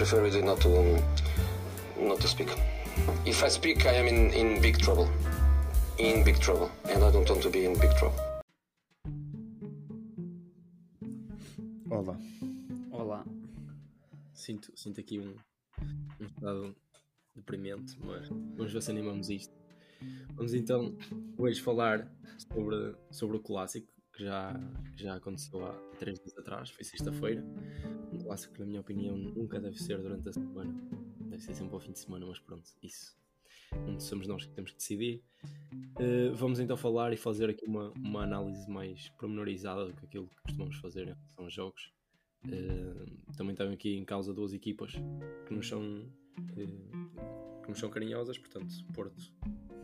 prefer really not to not to speak. If I speak, I am in, in big trouble. In big trouble, and I don't want to be in big trouble. Olá. Olá. Sinto, sinto aqui um, um estado deprimente, mas vamos ver se animamos isto. Vamos então hoje falar sobre, sobre o clássico que já, já aconteceu há três dias atrás, foi sexta-feira. Um clássico que, na minha opinião, nunca deve ser durante a semana, deve ser sempre ao fim de semana, mas pronto, isso não somos nós que temos que decidir. Uh, vamos então falar e fazer aqui uma, uma análise mais pormenorizada do que aquilo que costumamos fazer em relação aos jogos. Uh, também estão aqui em causa duas equipas que nos são, que nos são carinhosas, portanto, Porto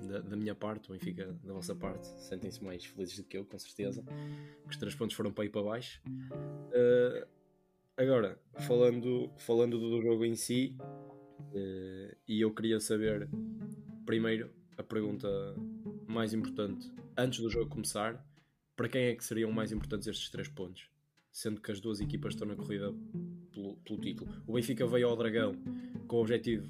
da, da, minha parte, o Benfica da vossa parte, sentem-se mais felizes do que eu, com certeza. Que os três pontos foram para ir para baixo. Uh, agora, falando, falando do jogo em si, uh, e eu queria saber, primeiro, a pergunta mais importante, antes do jogo começar, para quem é que seriam mais importantes estes três pontos? Sendo que as duas equipas estão na corrida pelo, pelo título. O Benfica veio ao Dragão com o objetivo,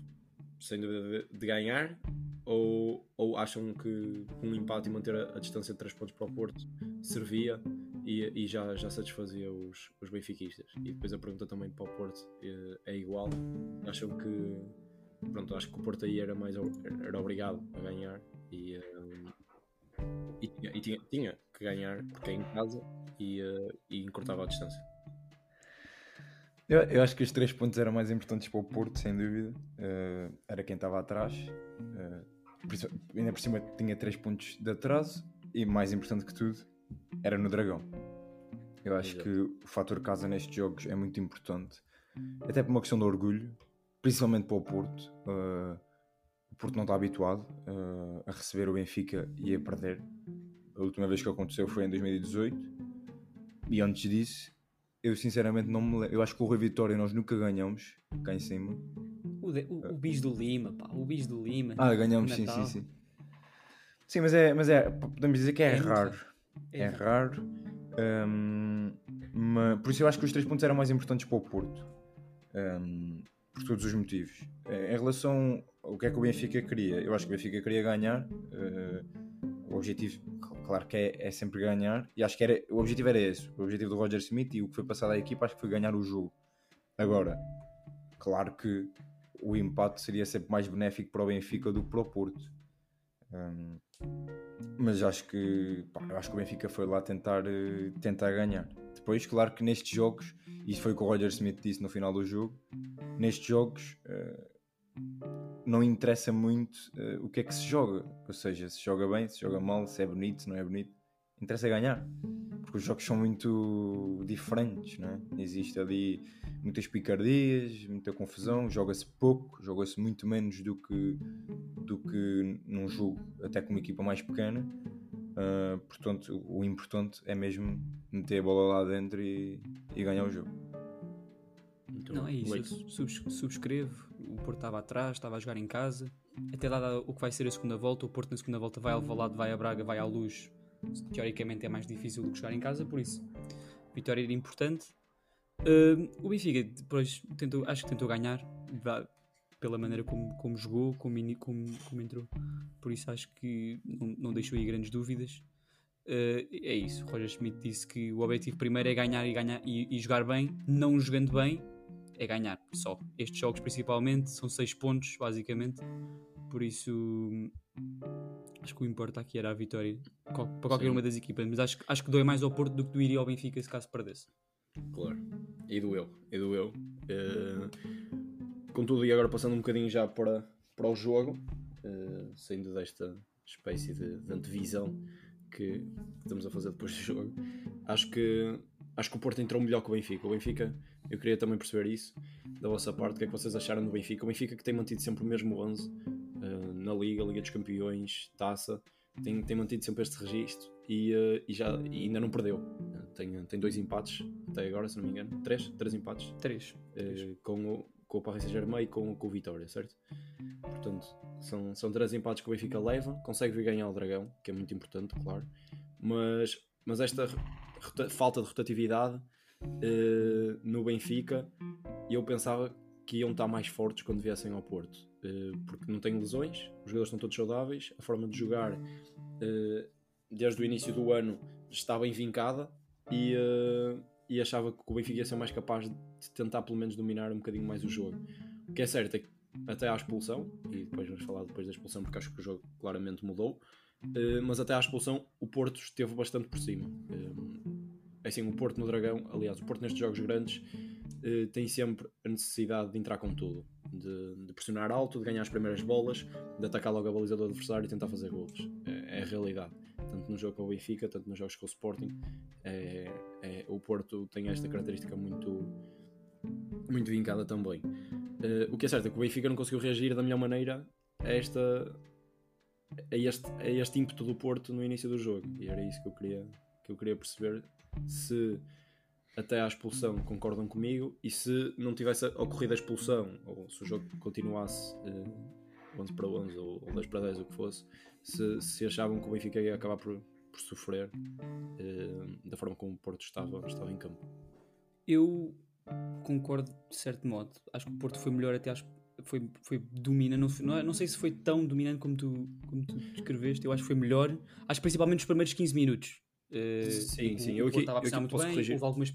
sem dúvida, de, de ganhar, ou, ou acham que um empate e manter a, a, distância de 3 pontos para o Porto servia e, e já, já satisfazia os, os benfiquistas? E depois a pergunta também para o Porto é, é igual. Acham que pronto, acho que o Porto aí era mais era obrigado a ganhar e, um, e, tinha, e tinha, tinha, que ganhar porque é em casa e, uh, e encurtava a distância. Eu, eu, acho que os três pontos eram mais importantes para o Porto, sem dúvida. Uh, era quem estava atrás. Uh, ainda por cima tinha 3 pontos de atraso e mais importante que tudo era no Dragão. Eu acho Exato. que o fator casa nestes jogos é muito importante, até por uma questão de orgulho, principalmente para o Porto. Uh, o Porto não está habituado a receber o Benfica e a perder. A última vez que aconteceu foi em 2018 e antes disso, eu sinceramente não me lembro. Eu acho que o Rui Vitória nós nunca ganhamos cá em cima. O, de, o, o bis do Lima, pá, o bis do Lima. Ah, ganhamos, sim, sim, sim. Sim, mas é, mas é, podemos dizer que é, é raro. É, é raro. Um, mas, por isso eu acho que os três pontos eram mais importantes para o Porto. Um, por todos os motivos. Em relação ao que é que o Benfica queria, eu acho que o Benfica queria ganhar. Uh, o objetivo, claro que é, é, sempre ganhar. E acho que era, o objetivo era esse. O objetivo do Roger Smith e o que foi passado à equipa acho que foi ganhar o jogo. Agora, claro que o empate seria sempre mais benéfico para o Benfica do que para o Porto. Um, mas acho que, pá, acho que o Benfica foi lá tentar, uh, tentar ganhar. Depois, claro que nestes jogos, isso foi o que o Roger Smith disse no final do jogo, nestes jogos uh, não interessa muito uh, o que é que se joga. Ou seja, se joga bem, se joga mal, se é bonito, se não é bonito. Interessa ganhar. Porque os jogos são muito diferentes, não é? Existe ali muitas picardias, muita confusão, joga-se pouco, joga-se muito menos do que, do que num jogo até com uma equipa mais pequena. Uh, portanto, o importante é mesmo meter a bola lá dentro e, e ganhar o jogo. Então, não, é isso. Subs, subscrevo. Porto estava atrás, estava a jogar em casa. Até dado o que vai ser a segunda volta, o Porto na segunda volta vai ao Valado, vai a Braga, vai à Luz. Teoricamente é mais difícil do que jogar em casa, por isso vitória era importante. Uh, o Benfica depois tentou, acho que tentou ganhar pela maneira como, como jogou, como, como, como entrou. Por isso acho que não, não deixou aí grandes dúvidas. Uh, é isso. Roger Schmidt disse que o objetivo primeiro é ganhar e ganhar e, e, jogar bem, não jogando bem, é ganhar só. Estes jogos principalmente são seis pontos, basicamente. Por isso acho que o importa aqui era a vitória para qualquer Sim. uma das equipas, mas acho, acho que doeu mais ao Porto do que doeria ao Benfica se caso perdesse. Claro, e doeu, e doeu. Uh, contudo, e agora passando um bocadinho já para, para o jogo, uh, saindo desta espécie de, de antevisão que estamos a fazer depois do jogo, acho que, acho que o Porto entrou melhor que o Benfica. O Benfica, eu queria também perceber isso da vossa parte, o que é que vocês acharam do Benfica? O Benfica que tem mantido sempre o mesmo 11 uh, eh, na Liga, Liga dos Campeões, Taça, tem, tem mantido sempre este registro e, uh, e já, e ainda não perdeu. Tem, tem dois empates até agora, se não me engano. Três? Três empates? Três. Uh, com, o, com o Paris Saint-Germain e com, com o Vitória, certo? Portanto, são, são três empates que o Benfica leva. Consegue vir ganhar o Dragão, que é muito importante, claro. Mas, mas esta falta de rotatividade uh, no Benfica, eu pensava que iam estar mais fortes quando viessem ao Porto, uh, porque não têm lesões, os jogadores estão todos saudáveis, a forma de jogar uh, desde o início do ano estava bem vincada e, e achava que o Benfica ia ser mais capaz de tentar pelo menos dominar um bocadinho mais o jogo. O que é certo é que até à expulsão, e depois vamos falar depois da expulsão porque acho que o jogo claramente mudou, mas até à expulsão o Porto esteve bastante por cima. Assim, o Porto no Dragão, aliás, o Porto nestes jogos grandes uh, tem sempre a necessidade de entrar com tudo, de, de, pressionar alto, de ganhar as primeiras bolas, de atacar logo a baliza do adversário e tentar fazer gols. É, é, a realidade. Tanto no jogo com o Benfica, tanto nos jogos com o Sporting, é, é, o Porto tem esta característica muito, muito vincada também. Uh, o que é certo é que o Benfica não conseguiu reagir da melhor maneira a esta a este, a este ímpeto do Porto no início do jogo e era isso que eu queria, que eu queria perceber se até à expulsão concordam comigo e se não tivesse ocorrido a expulsão ou se o jogo continuasse uh, 11 para 11 ou, ou 10 para 10 o que fosse se, se achavam que o Benfica ia acabar por, por sofrer uh, da forma como o Porto estava, estava em campo. Eu concordo de certo modo. Acho que o Porto foi melhor até às foi, foi dominante, não, não, não, sei se foi tão dominante como tu, como tu descreveste, eu acho que foi melhor, acho principalmente nos primeiros 15 minutos, Uh, sim, sim. Eu aqui, eu aqui posso bem, corrigir. Algumas...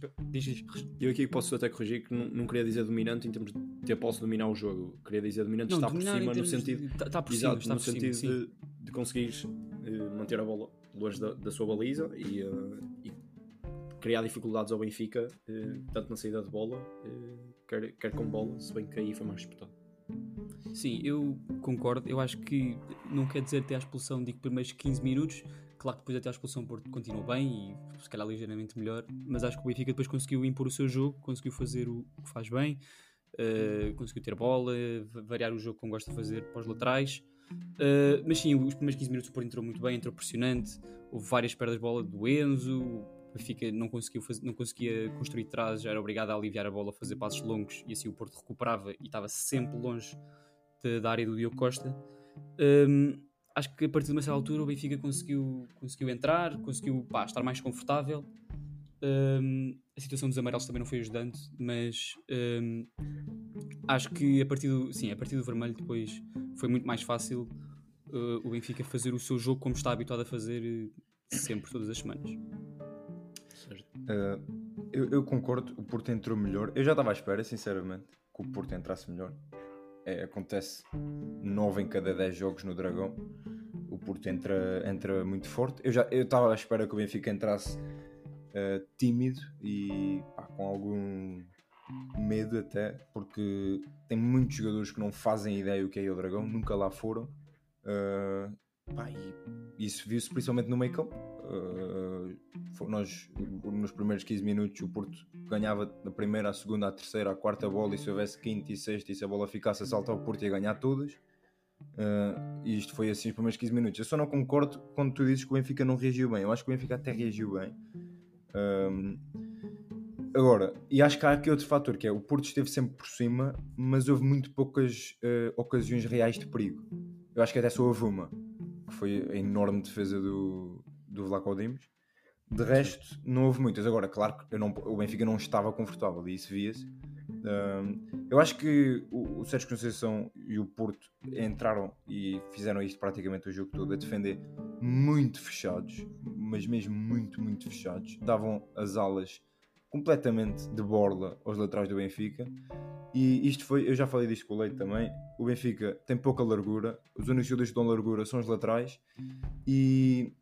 Eu aqui posso até corrigir que não, não, queria dizer dominante em termos de ter posse de dominar o jogo. Queria dizer dominante não, estar por cima no sentido. Está tá por cima, está no por sentido cima, de, de conseguires uh, manter a bola longe da, da sua baliza e, uh, e, criar dificuldades ao Benfica, tanto na saída de bola, quer, quer com bola, se bem que aí foi mais disputado. Sim, eu concordo. Eu acho que não quer dizer até a expulsão de primeiros 15 minutos, Claro que depois até a expulsão Porto continuou bem e se calhar ligeiramente melhor, mas acho que o Benfica depois conseguiu impor o seu jogo, conseguiu fazer o que faz bem, uh, conseguiu ter bola, variar o jogo como gosta de fazer para os laterais. Uh, mas sim, os primeiros 15 minutos o Porto entrou muito bem, entrou pressionante, houve várias perdas de bola do Enzo, o Benfica não, conseguiu fazer, não conseguia construir trás, já era obrigado a aliviar a bola, a fazer passos longos e assim o Porto recuperava e estava sempre longe de, da área do Diogo Costa. Ehm, acho que a partir de uma certa altura o Benfica conseguiu, conseguiu entrar, conseguiu pá, estar mais confortável. Um, a situação dos amarelos também não foi ajudante, mas um, acho que a partir do, sim, a partir do vermelho depois foi muito mais fácil uh, o Benfica fazer o seu jogo como está habituado a fazer uh, sempre, todas as semanas. Uh, eu, eu, concordo, o Porto entrou melhor. Eu já estava à espera, sinceramente, que o Porto entrasse melhor é, acontece 9 em cada 10 jogos no Dragão. O Porto entra, entra muito forte. Eu já estava à espera que o Benfica entrasse uh, tímido e pá, com algum medo até, porque tem muitos jogadores que não fazem ideia o que é o Dragão, nunca lá foram. Uh, pá, e isso viu-se principalmente no meio campo. Uh, nós, nos primeiros 15 minutos, o Porto ganhava da primeira, à segunda, à terceira, à quarta bola, e se houvesse quinta e sexta, e se a bola ficasse a saltar, o Porto ia ganhar todas. Uh, e isto foi assim os primeiros 15 minutos. Eu só não concordo quando tu dizes que o Benfica não reagiu bem. Eu acho que o Benfica até reagiu bem. Um, agora, e acho que há aqui outro fator que é o Porto esteve sempre por cima, mas houve muito poucas uh, ocasiões reais de perigo. Eu acho que até só houve uma, que foi a enorme defesa do, do Vlaco Dimos. De resto, não houve muitas. Agora, claro que não, o Benfica não estava confortável e isso via-se. Um, eu acho que o, o Sérgio Conceição e o Porto entraram e fizeram isto praticamente o jogo todo a defender muito fechados, mas mesmo muito, muito fechados. Davam as alas completamente de borla aos laterais do Benfica. E isto foi, eu já falei disto com o Leite também. O Benfica tem pouca largura, os únicos jogadores que dão largura são os laterais. E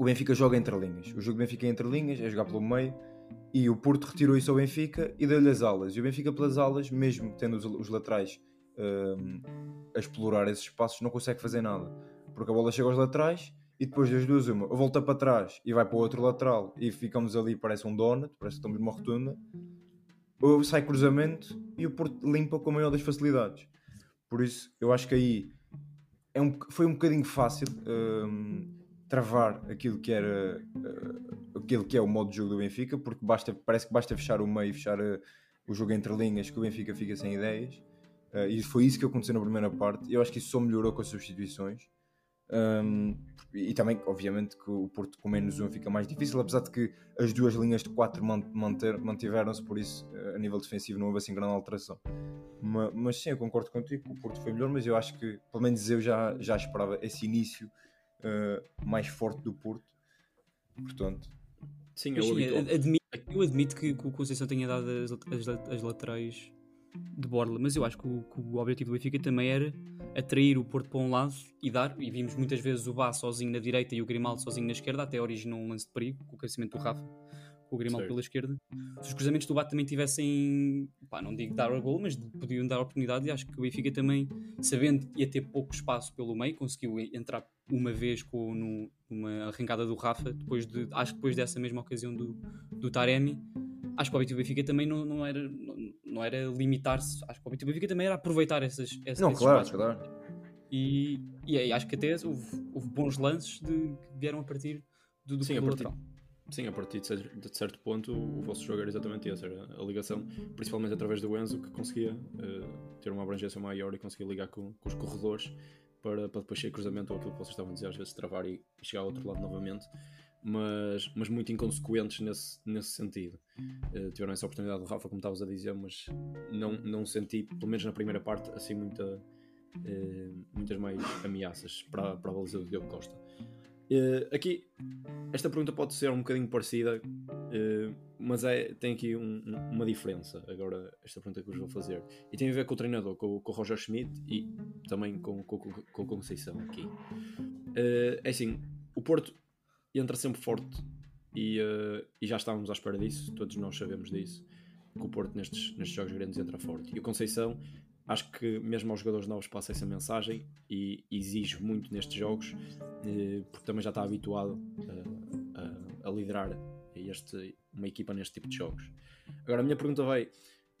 o Benfica joga entre linhas. O jogo do Benfica é entre linhas, é jogar pelo meio. E o Porto retirou isso ao Benfica e deu-lhe as alas. E o Benfica, pelas alas, mesmo tendo os, os laterais um, a explorar esses espaços, não consegue fazer nada. Porque a bola chega aos laterais e depois das duas, uma volta para trás e vai para o outro lateral e ficamos ali, parece um donut, parece que estamos numa rotunda. Ou sai cruzamento e o Porto limpa com a maior das facilidades. Por isso, eu acho que aí é um, foi um bocadinho fácil. Um, travar aquilo que era uh, aquilo que é o modo de jogo do Benfica, porque basta, parece que basta fechar o meio fechar uh, o jogo entre linhas que o Benfica fica sem ideias. Uh, e foi isso que aconteceu na primeira parte. Eu acho que isso só melhorou com as substituições. Um, e também, obviamente, que o Porto com menos um fica mais difícil, apesar de que as duas linhas de 4 mantiveram-se, por isso, a nível defensivo, não houve assim grande alteração. Mas, mas, sim, eu concordo contigo, o Porto foi melhor, mas eu acho que, pelo menos eu já, já esperava esse início uh, mais forte do Porto. Portanto, sim, eu, sim, admito, eu admito que, que o Conceição tenha dado as, as, as laterais de borla, mas eu acho que o, que o, objetivo do Benfica também era atrair o Porto para um lado e dar, e vimos muitas vezes o Bá sozinho na direita e o Grimaldo sozinho na esquerda, até originou um lance de perigo com o crescimento do Rafa com o Grimaldo pela esquerda. Se os cruzamentos do Bate também tivessem, pá, não digo dar o gol, mas podiam dar oportunidade. E acho que o Benfica também, sabendo que ia ter pouco espaço pelo meio, conseguiu entrar uma vez com no, numa arrancada do Rafa, depois de, acho que depois dessa mesma ocasião do, do Taremi. Acho que o objetivo do Benfica também não, não era, não, não era limitar-se. Acho que o objetivo do Benfica também era aproveitar essas, essas não, claro, espaços. claro. E, e acho que até houve, houve bons lances de, que vieram a partir do, do Sim, a partir, lateral. Sim, a partir de certo ponto o vosso jogo era exatamente esse, era a ligação, principalmente através do Enzo, que conseguia uh, ter uma abrangência maior e conseguia ligar com, com os corredores para, para depois ser cruzamento ou aquilo que vocês estavam a dizer, às vezes travar e, chegar ao outro lado novamente, mas, mas muito inconsequentes nesse, nesse sentido. Uh, tiveram essa oportunidade do Rafa, como estavas a dizer, mas não, não senti, pelo menos na primeira parte, assim muita, uh, muitas mais ameaças para, para a baliza do Diogo Costa. Uh, aqui, esta pergunta pode ser um bocadinho parecida, uh, mas é, tem aqui um, uma diferença. Agora, esta pergunta que vos vou fazer, e tem a ver com o treinador, com, com o Roger Schmidt e também com, com, com, a Conceição. Aqui uh, é assim: o Porto entra sempre forte e, e, já estávamos à espera disso, todos nós sabemos disso. Que o Porto nestes, nestes jogos grandes entra forte e o Conceição acho que mesmo aos jogadores novos passa essa mensagem e exige muito nestes jogos, eh, porque também já está habituado a, a, a liderar este, uma equipa neste tipo de jogos. Agora, a minha pergunta vai: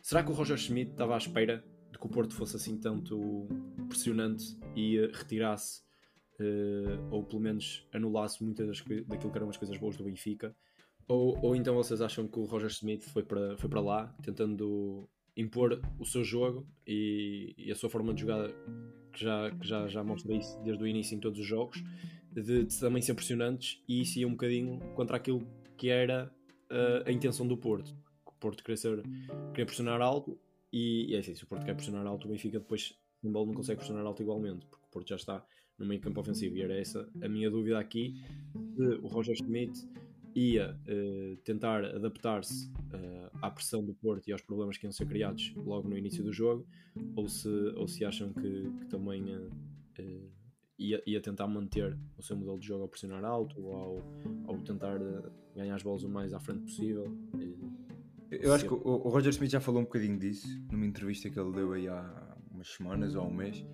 será que o Roger Schmidt estava à espera de que o Porto fosse assim tanto pressionante e retirasse, uh, ou pelo menos anulasse muitas das, daquilo que eram as coisas boas do Benfica? Ou, ou então vocês acham que o Roger Schmidt foi para, foi para lá tentando impor o seu jogo e, e, a sua forma de jogar que já, que já, já mostra isso desde o início em todos os jogos de, de também ser impressionantes e isso ia um bocadinho contra aquilo que era uh, a intenção do Porto. O Porto queria, ser, queria pressionar alto e, e é assim, se o Porto quer pressionar alto o Benfica depois o bola não consegue pressionar alto igualmente porque o Porto já está no meio campo ofensivo. E era essa a minha dúvida aqui o Roger Schmidt ia uh, tentar adaptar-se uh, à pressão do Porto e aos problemas que iam ser criados logo no início do jogo, ou se, ou se acham que, que também uh, ia, ia, tentar manter o seu modelo de jogo ao pressionar alto ou ao, ao tentar ganhar as bolas o mais à frente possível. Eu acho que o, o, Roger Smith já falou um bocadinho disso numa entrevista que ele deu aí há umas semanas ou um mês,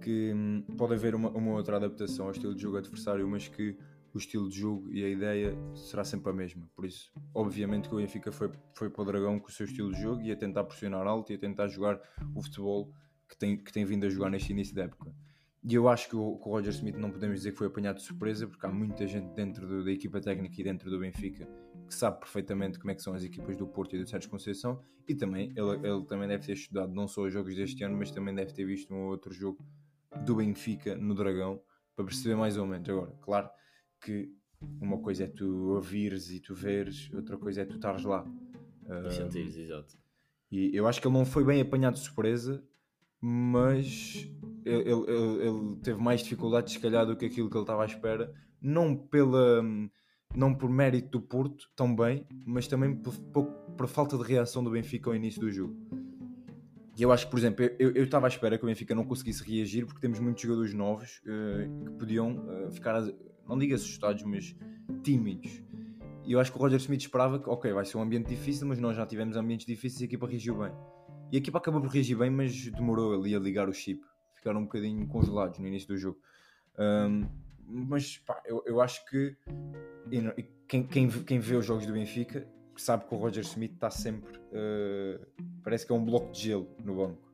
que hum, pode haver uma, uma outra adaptação ao estilo de jogo adversário, mas que o estilo de jogo e a ideia será sempre a mesma. Por isso, obviamente que o Benfica foi, foi para o Dragão com o seu estilo de jogo e a tentar pressionar alto e a tentar jogar o futebol que tem, que tem vindo a jogar neste início da época. E eu acho que o, que o Roger Smith não podemos dizer que foi apanhado de surpresa, porque há muita gente dentro do, da equipa técnica e dentro do Benfica que sabe perfeitamente como é que são as equipas do Porto e do Sérgio Conceição, e também ele, ele também deve ter estudado não só os jogos deste ano, mas também deve ter visto um outro jogo do Benfica no Dragão para perceber mais ou menos. Agora, claro, que uma coisa é tu ouvires e tu veres, outra coisa é tu estares lá. Uh, sentires, exato. E eu acho que ele não foi bem apanhado de surpresa, mas ele, ele, ele, teve mais dificuldades, se calhar, do que aquilo que ele estava à espera. Não, pela, não por mérito do Porto, tão bem, mas também por, por, por falta de reação do Benfica ao início do jogo. E eu acho que, por exemplo, eu, eu estava à espera que o Benfica não conseguisse reagir porque temos muitos jogadores novos uh, que podiam uh, ficar não digo assustados, mas tímidos. E eu acho que o Roger Smith esperava que, ok, vai ser um ambiente difícil, mas nós já tivemos ambientes difíceis e a equipa reagiu bem. E a equipa acabou por reagir bem, mas demorou ali a ligar o chip. Ficaram um bocadinho congelados no início do jogo. Um, mas pá, eu, eu acho que quem, quem, quem vê os jogos do Benfica sabe que o Roger Smith está sempre. Uh, parece que é um bloco de gelo no banco.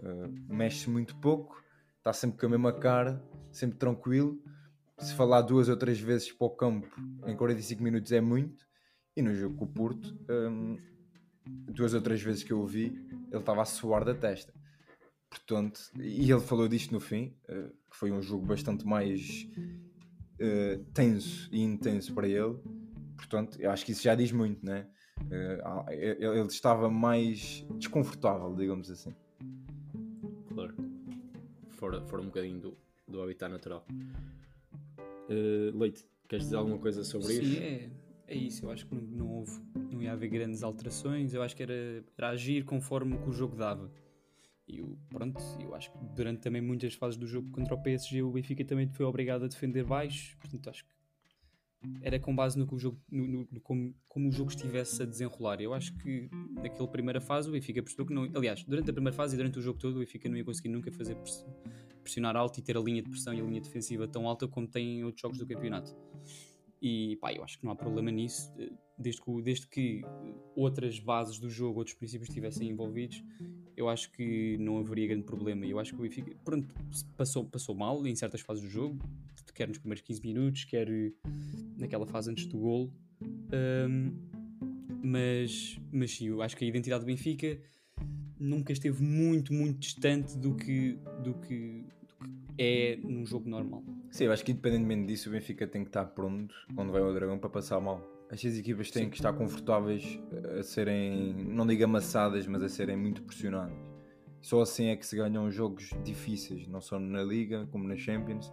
Uh, mexe muito pouco, está sempre com a mesma cara, sempre tranquilo se falar duas ou três vezes para o campo em 45 minutos é muito. E no jogo com o Porto, um, duas ou três vezes que eu o vi, ele estava a suar da testa. Portanto, e ele falou disto no fim, uh, que foi um jogo bastante mais uh, tenso e intenso para ele. Portanto, eu acho que isso já diz muito, né? Uh, ele estava mais desconfortável, digamos assim. claro. Fora, fora um bocadinho do, do habitat natural. Uh, Leite, queres dizer alguma coisa sobre Sim, isso? Sim, é, é isso. Eu acho que não, não, houve, não ia haver grandes alterações. Eu acho que era, era agir conforme o que o jogo dava. E eu, pronto, eu acho que durante também muitas fases do jogo contra o PSG, o Benfica também foi obrigado a defender baixo. Portanto, acho que era com base no que o jogo, no, no, no como, como, o jogo estivesse a desenrolar. Eu acho que naquela primeira fase o Benfica percebeu que não. Aliás, durante a primeira fase e durante o jogo todo, o Benfica não ia conseguir nunca fazer pressionar alto e ter a linha de pressão e a linha defensiva tão alta como tem em outros jogos do campeonato. E pá, eu acho que não há problema nisso, desde que, desde que outras bases do jogo, outros princípios estivessem envolvidos, eu acho que não haveria grande problema. Eu acho que o Benfica, pronto, passou, passou mal em certas fases do jogo, quer nos primeiros 15 minutos, quer naquela fase antes do gol. Um, mas, mas sim, eu acho que a identidade do Benfica nunca esteve muito, muito distante do que, do que, do que é num jogo normal. Sim, eu acho que independentemente disso, o Benfica tem que estar pronto quando vai ao Dragão para passar mal. Estas equipas têm Sim. que estar confortáveis a serem, não digo amassadas, mas a serem muito pressionadas. Só assim é que se ganham jogos difíceis, não só na Liga como na Champions.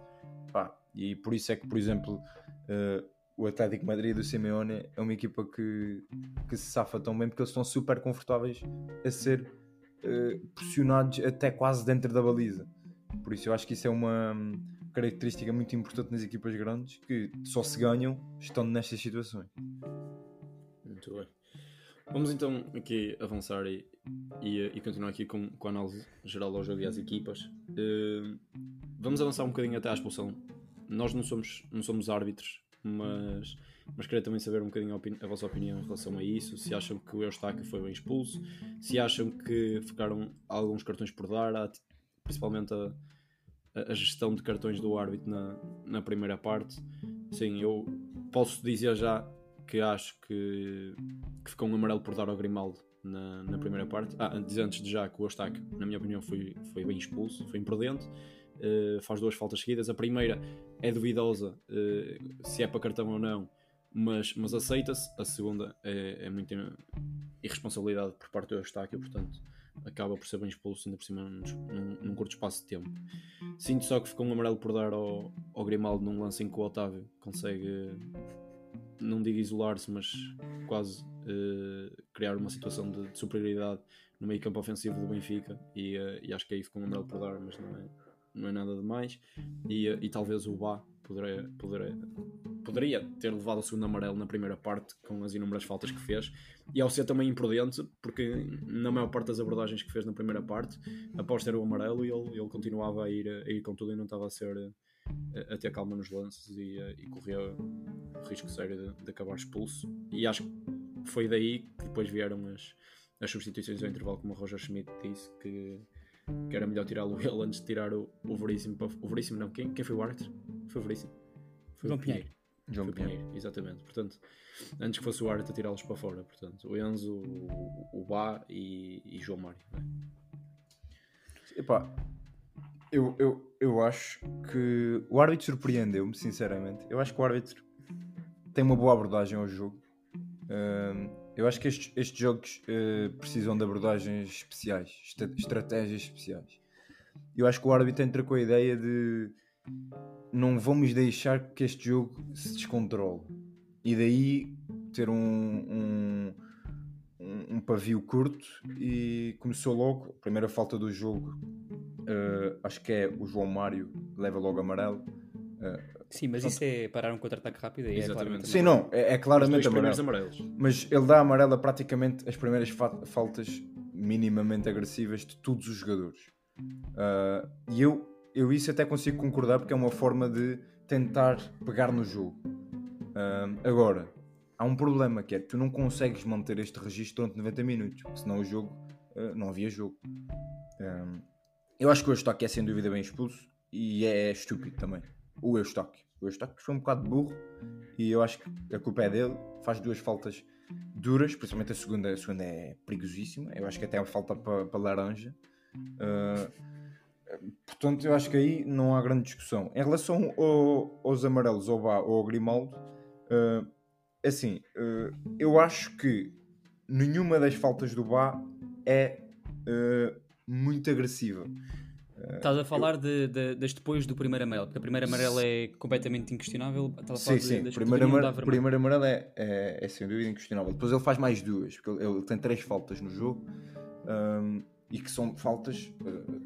Pá, e por isso é que, por exemplo, uh, o Atlético Madrid do Simeone é uma equipa que, que se safa tão bem porque eles estão super confortáveis a ser uh, pressionados até quase dentro da baliza. Por isso eu acho que isso é uma característica muito importante nas equipas grandes que só se ganham estando nestas situações. Muito bem. Vamos então aqui avançar e, e, e continuar aqui com, com a análise geral ao jogo e às equipas. Uh, vamos avançar um bocadinho até à expulsão nós não somos, não somos árbitros, mas, mas queria também saber um bocadinho a, a, vossa opinião em relação a isso. Se acham que o Eustáquio foi bem expulso, se acham que ficaram alguns cartões por dar, principalmente a, a gestão de cartões do árbitro na, na primeira parte. Sim, eu posso dizer já que acho que, que ficou um amarelo por dar ao Grimaldo na, na primeira parte. Ah, antes, de já que o Eustáquio, na minha opinião, foi, foi bem expulso, foi imprudente. Uh, faz duas faltas seguidas. A primeira é duvidosa uh, se é para cartão ou não, mas, mas aceita-se. A segunda é, é muita irresponsabilidade por parte do Eustáquio, portanto acaba por ser bem expulso, ainda por cima num, num, curto espaço de tempo. Sinto só que ficou um amarelo por dar ao, ao Grimaldo num lance em que o Otávio consegue, não digo isolar-se, mas quase uh, criar uma situação de, de, superioridade no meio campo ofensivo do Benfica e, uh, e acho que aí ficou um amarelo por dar, mas não é, não é nada demais. E, e talvez o Bá poderia, poderia, poderia ter levado o segundo amarelo na primeira parte com as inúmeras faltas que fez. E ao ser também imprudente, porque na maior parte das abordagens que fez na primeira parte, após ter o amarelo, ele, ele continuava a ir, a ir com tudo e não estava a ser a, ter calma nos lances e, e corria o risco sério de, de acabar expulso. E acho que foi daí que depois vieram as, as substituições ao intervalo, como o Roger Schmidt disse, que que era melhor tirá-lo ele antes de tirar o, o Veríssimo. Para, o Veríssimo não, quem, quem foi o árbitro? Foi o Veríssimo. Foi João o Pinheiro. Pinheiro. João foi Pinheiro. Pinheiro, exatamente. Portanto, antes que fosse o árbitro a tirá-los para fora. Portanto, o Enzo, o, o Bá e, e João Mário. Né? Epá, eu, eu, eu acho que o árbitro surpreendeu-me, sinceramente. Eu acho que o árbitro tem uma boa abordagem ao jogo. Eu acho que estes, estes jogos uh, precisam de abordagens especiais, estratégias especiais. Eu acho que o árbitro entra com a ideia de não vamos deixar que este jogo se descontrole. E daí ter um, um, um pavio curto e começou logo, a primeira falta do jogo, uh, acho que é o João Mário, leva logo amarelo. Uh, Sim, mas isso é parar um contra-ataque rápido e é claramente Sim, não, é, é claramente amarelo. Amarelos. Mas ele dá amarelo a praticamente as primeiras fa faltas minimamente agressivas de todos os jogadores. Uh, e eu, eu isso até consigo concordar porque é uma forma de tentar pegar no jogo. Uh, agora, há um problema que é que tu não consegues manter este registro durante 90 minutos, senão o jogo uh, não havia jogo. eu acho que o Eustáquio é sem dúvida bem expulso e é estúpido também o Eustáquio. O Eustáquio foi um bocado burro e eu acho que a culpa é dele. Faz duas faltas duras, principalmente a segunda. A segunda é perigosíssima. Eu acho que até é falta para, para laranja. Uh, portanto, eu acho que aí não há grande discussão. Em relação ao, aos amarelos, ao Bá ou ao Grimaldo, uh, assim, uh, eu acho que nenhuma das faltas do Bá é muito agressiva. Estás a falar de, de, das depois do primeiro amarelo, porque a primeira amarelo é completamente inquestionável. Estás a falar sim, sim. Das primeiro, amar primeiro amarelo é, é, é, sem dúvida inquestionável. Depois ele faz mais duas, porque ele, ele tem três faltas no jogo um, e que são faltas. Uh,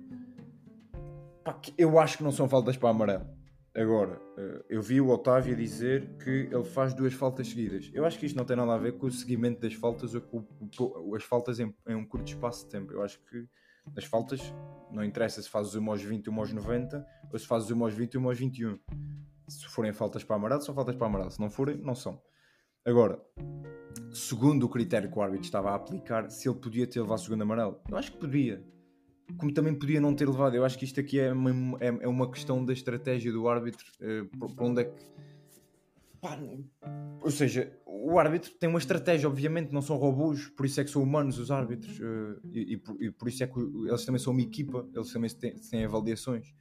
pá, que eu acho que não são faltas para amarelo. Agora, uh, eu vi o Otávio dizer que ele faz duas faltas seguidas. Eu acho que isto não tem nada a ver com o seguimento das faltas ou com, com as faltas em, em um curto espaço de tempo. Eu acho que as faltas, não interessa se fazes uma aos 20 uma aos 90 ou se fazes uma aos 20 uma aos 21. Se forem faltas para amarelo, são faltas para amarelo. Se não forem, não são. Agora, segundo o critério que o árbitro estava a aplicar, se ele podia ter levado o segundo amarelo, eu acho que podia. Como também podia não ter levado. Eu acho que isto aqui é uma, é, é uma questão da estratégia do árbitro. Uh, para onde é que Pá, ou seja, o árbitro tem uma estratégia, obviamente, não são robôs, por isso é que são humanos os árbitros, uh, e, e, por, e, por, isso é que eles também são uma equipa, eles também têm, têm avaliações.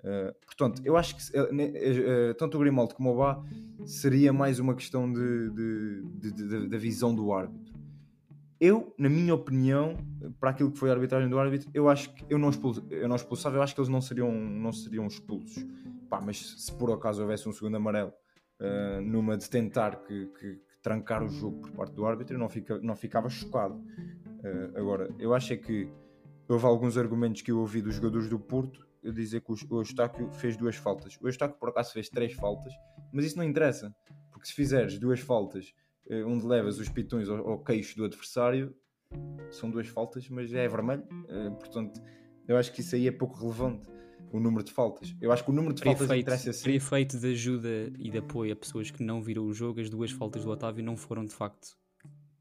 Uh, portanto, eu acho que uh, tanto o Grimaldo como o Bá seria mais uma questão de, da visão do árbitro. Eu, na minha opinião, para aquilo que foi a arbitragem do árbitro, eu acho que eu não, expulso, eu não expulsava, eu acho que eles não seriam, não seriam expulsos. Pá, mas se por acaso houvesse um segundo amarelo uh, numa de tentar que, que, que, trancar o jogo por parte do árbitro, não, fica, não ficava chocado. Uh, agora, eu acho é que houve alguns argumentos que eu ouvi dos jogadores do Porto a dizer que o, Eustáquio fez duas faltas. O Eustáquio, por acaso, fez três faltas, mas isso não interessa, porque se fizeres duas faltas uh, onde levas os pitões ao, ao queixo do adversário, são duas faltas, mas é vermelho, portanto, eu acho que isso aí é pouco relevante o número de faltas. Eu acho que o número de faltas interessa assim. Para efeito de ajuda e de apoio a pessoas que não viram o jogo, as duas faltas do Otávio não foram de facto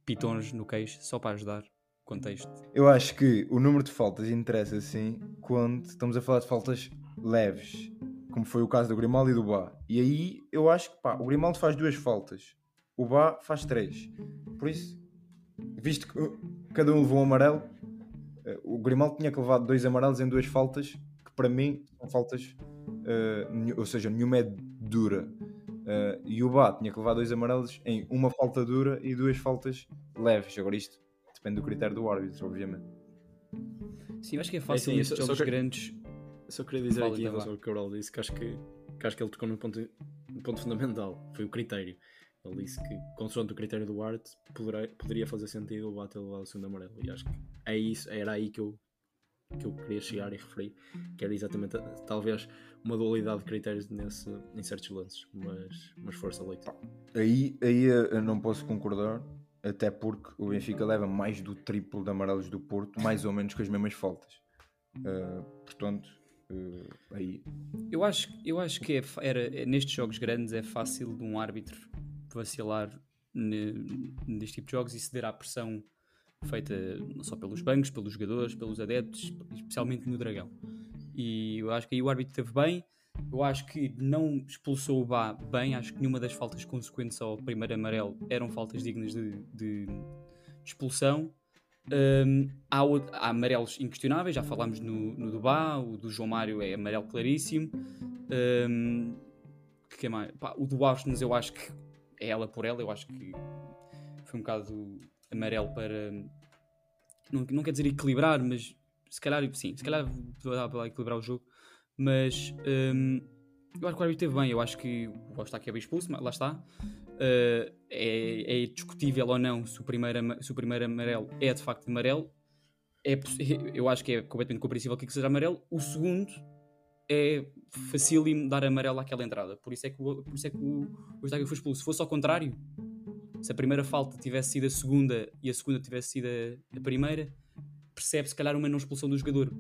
pitons no queixo, só para ajudar o contexto. Eu acho que o número de faltas interessa sim quando estamos a falar de faltas leves, como foi o caso do Grimaldo e do Bá. E aí eu acho que pá, o Grimaldo faz duas faltas, o Bá faz três. Por isso, visto que cada um levou um amarelo, eh, o Grimaldo tinha que levar dois amarelos em duas faltas para mim são faltas, uh, ou seja, nenhuma é dura. Uh, e o Bá tinha que levar dois amarelos em uma falta dura e duas faltas leves. Agora isto depende do critério do árbitro, obviamente. Sim, eu acho que é fácil é, sim, estes jogos que, grandes. Só queria dizer aqui em relação ao que o Cabral disse que acho que, que acho que ele tocou num ponto, num ponto fundamental, foi o critério. Ele disse que, consoante o critério do árbitro, poderia, poderia fazer sentido o Bá ter levado o segundo amarelo. E acho que é isso, era aí que eu que eu queria chegar e referir, que era exatamente talvez uma dualidade de critérios nesse, em certos lances, mas, mas força leite. Aí, aí eu não posso concordar, até porque o Benfica leva mais do triplo de amarelos do Porto, mais ou menos com as mesmas faltas. Uh, portanto, uh, aí. Eu acho, eu acho que é, era, nestes jogos grandes é fácil de um árbitro vacilar neste tipo de jogos e ceder à pressão feita não só pelos bancos, pelos jogadores, pelos adeptos, especialmente no Dragão. E eu acho que aí o árbitro esteve bem. Eu acho que não expulsou o Bá bem. Acho que nenhuma das faltas consequentes ao primeiro amarelo eram faltas dignas de, de, de expulsão. Um, há, há, amarelos inquestionáveis, já falámos no, no do Bá, o do João Mário é amarelo claríssimo. Um, que é mais? Pá, o do Austin eu acho que é ela por ela, eu acho que foi um bocado amarelo para. Não, não quer dizer equilibrar, mas se calhar, sim, se calhar dá para equilibrar o jogo. Mas um, eu acho que o árbitro esteve bem. Eu acho que o Eustáquio é bem expulso, lá está. Uh, é, é, discutível ou não se o, primeiro, se o primeiro amarelo é de facto amarelo. É, eu acho que é completamente compreensível que seja amarelo. O segundo é facílimo dar amarelo àquela entrada. Por isso é que, por isso é que o, o Eustáquio foi expulso. Se fosse ao contrário, se a primeira falta tivesse sido a segunda e a segunda tivesse sido a, primeira, percebe-se calhar uma não expulsão do jogador.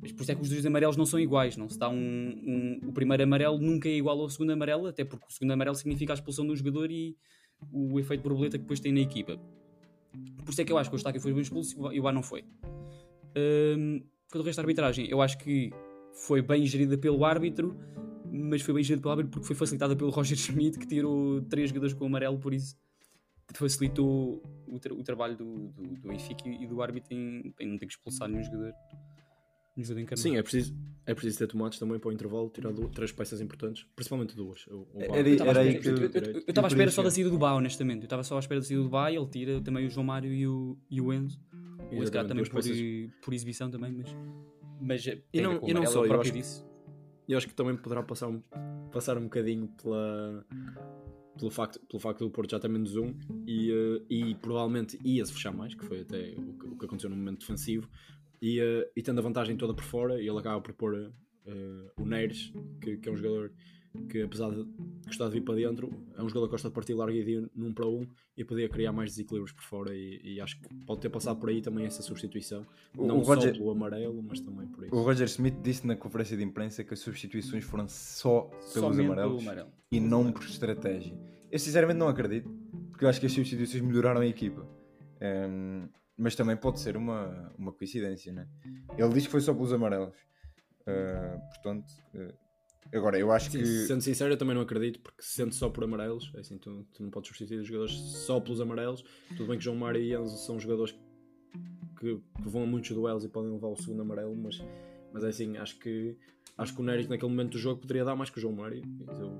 Mas por isso é que os dois amarelos não são iguais. Não se dá um, um, o primeiro amarelo nunca é igual ao segundo amarelo, até porque o segundo amarelo significa a expulsão do jogador e o efeito borboleta que depois tem na equipa. Por isso é que eu acho que o Eustáquio foi bem expulso e o A não foi. Um, quanto ao resto da arbitragem, eu acho que foi bem gerida pelo árbitro, mas foi bem gerida pelo árbitro porque foi facilitada pelo Roger Schmidt, que tirou três jogadores com o amarelo, por isso facilitou o, tra o trabalho do, do, do, Benfica e do árbitro em, em, não ter que expulsar nenhum jogador. Nenhum jogador Sim, é preciso, é preciso ter tomates também para o intervalo, tirar três peças importantes, principalmente duas. O, o era, eu estava à espera, eu, eu, espera só da saída do Bá, honestamente. Eu estava só à espera da saída do Bá e ele tira também o João Mário e o, e o Enzo. Esse cara também por, por, exibição também, mas. Mas e não, e não só, eu acho, disso. eu acho que também poderá passar um, passar um bocadinho pela, pelo, facto, pelo facto do Porto já ter menos um e, uh, e provavelmente ia-se fechar mais, que foi até o que, o que aconteceu no momento defensivo, e, uh, e tendo a vantagem toda por fora, ele acaba por pôr uh, o Neres, que, que, é um jogador que apesar de gostar de vir para dentro, é um jogador que gosta de partir largo e num para um e podia criar mais desequilíbrios por fora e, e, acho que pode ter passado por aí também essa substituição. O, não o só Roger, pelo amarelo, mas também por isso. O Roger Smith disse na conferência de imprensa que as substituições foram só pelos amarelos amarelo. e não por estratégia. Eu sinceramente não acredito, porque eu acho que as substituições melhoraram a equipa. Um, mas também pode ser uma, uma coincidência, né? Ele diz que foi só pelos amarelos. Uh, portanto, uh, Agora, eu acho Sim, que. Sendo sincero, eu também não acredito, porque sendo só por amarelos, é assim, tu, tu não podes substituir os jogadores só pelos amarelos. Tudo bem que João Mário e Enzo são jogadores que, que, vão a muitos duelos e podem levar o segundo amarelo, mas, mas é assim, acho que acho que o Neres naquele momento do jogo poderia dar mais que o João Mário.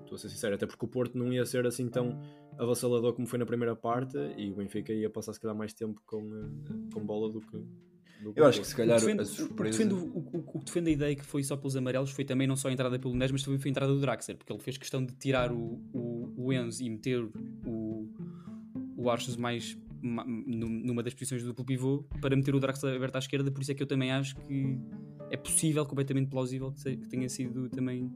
Estou a ser sincero, até porque o Porto não ia ser assim tão avassalador como foi na primeira parte e o Benfica ia passar se calhar mais tempo com, eh, com bola do que, eu acho que se calhar defende, a surpresa... O, o, o, o, que defende a ideia que foi só pelos amarelos foi também não só a entrada pelo Nes, mas também foi a entrada do Draxler, porque ele fez questão de tirar o, o, Enzo e meter o, o Arches mais numa das posições do duplo pivô para meter o Draxler aberto à esquerda, por isso é que eu também acho que é possível, completamente plausível que, tenha sido também